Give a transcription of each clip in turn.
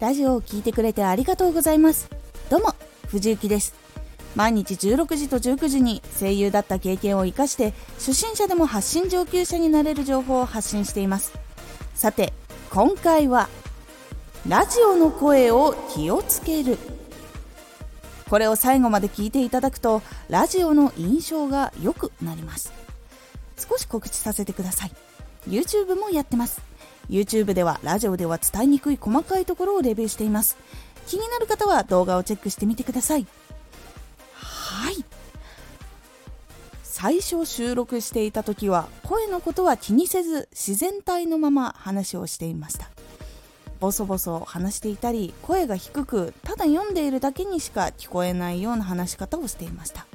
ラジオを聴いてくれてありがとうございます。どうも藤幸です。毎日16時と19時に声優だった経験を生かして初心者でも発信上級者になれる情報を発信しています。さて今回はラジオの声を気をつける。これを最後まで聞いていただくとラジオの印象が良くなります。少し告知させてください。YouTube もやってます。YouTube ではラジオでは伝えにくい細かいところをレビューしています。気になる方は動画をチェックしてみてください。はい。最初収録していた時は声のことは気にせず自然体のまま話をしていました。ボソボソ話していたり声が低くただ読んでいるだけにしか聞こえないような話し方をしていました。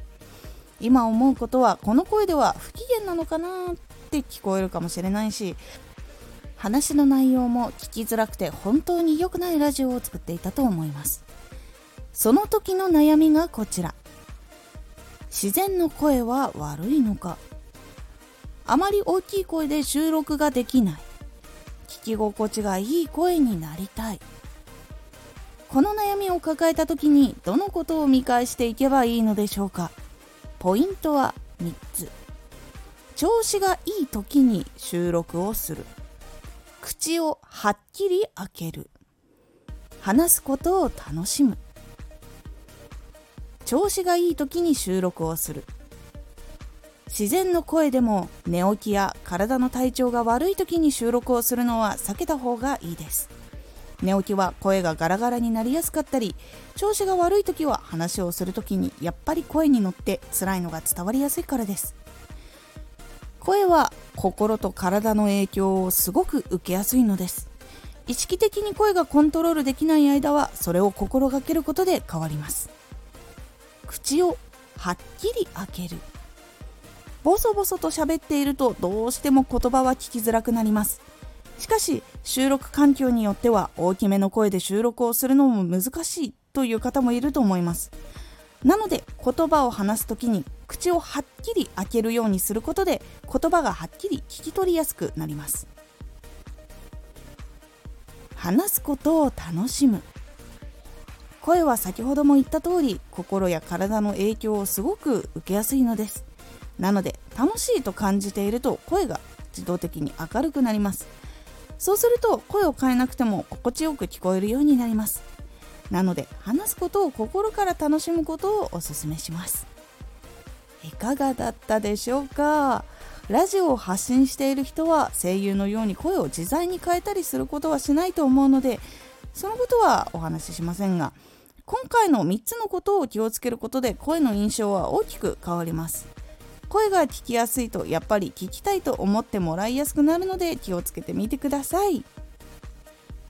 今思うことはこの声では不機嫌なのかなって聞こえるかもしれないし話の内容も聞きづらくて本当に良くないラジオを作っていたと思います。その時の悩みがこちら。自然の声は悪いのか。あまり大きい声で収録ができない。聞き心地がいい声になりたい。この悩みを抱えた時にどのことを見返していけばいいのでしょうか。ポイントは3つ。調子がいい時に収録をする。口をはっきり開ける。話すことを楽しむ。調子がいい時に収録をする。自然の声でも寝起きや体の体調が悪い時に収録をするのは避けた方がいいです。寝起きは声がガラガラになりやすかったり調子が悪い時は話をする時にやっぱり声に乗って辛いのが伝わりやすいからです。声は心と体の影響をすごく受けやすいのです。意識的に声がコントロールできない間はそれを心がけることで変わります。口をはっきり開ける。ボソボソと喋っているとどうしても言葉は聞きづらくなります。しかし収録環境によっては大きめの声で収録をするのも難しいという方もいると思います。なので言葉を話す時に口をはっきり開けるようにすることで言葉がはっきり聞き取りやすくなります。話すことを楽しむ。声は先ほども言った通り心や体の影響をすごく受けやすいのです。なので楽しいと感じていると声が自動的に明るくなります。そうすると声を変えなくても心地よく聞こえるようになります。なので話すことを心から楽しむことをお勧めします。いかがだったでしょうか？ラジオを発信している人は声優のように声を自在に変えたりすることはしないと思うのでそのことはお話ししませんが今回の3つのことを気をつけることで声の印象は大きく変わります。声が聞きやすいとやっぱり聞きたいと思ってもらいやすくなるので気をつけてみてください。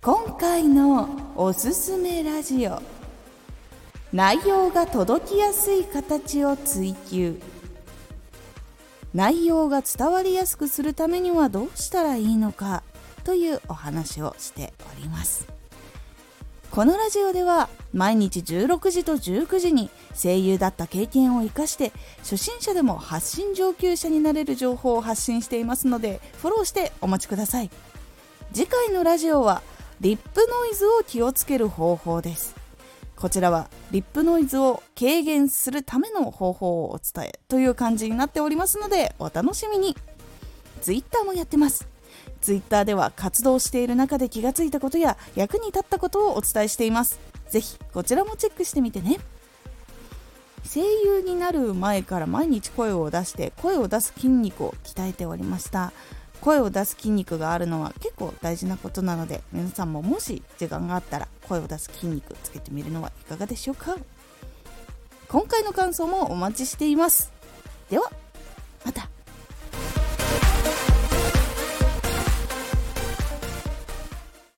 今回のおすすめラジオ。内容が届きやすい形を追求。内容が伝わりやすくするためにはどうしたらいいのか。というお話をしております。このラジオでは毎日16時と19時に声優だった経験を生かして初心者でも発信上級者になれる情報を発信していますのでフォローしてお待ちください。次回のラジオはリップノイズを気をつける方法です。こちらはリップノイズを軽減するための方法をお伝えという感じになっておりますのでお楽しみに。Twitter もやってます。Twitter では活動している中で気がついたことや役に立ったことをお伝えしています。ぜひこちらもチェックしてみてね。声優になる前から毎日声を出して声を出す筋肉を鍛えておりました。声を出す筋肉があるのは結構大事なことなので皆さんももし時間があったら声を出す筋肉つけてみるのはいかがでしょうか。今回の感想もお待ちしています。では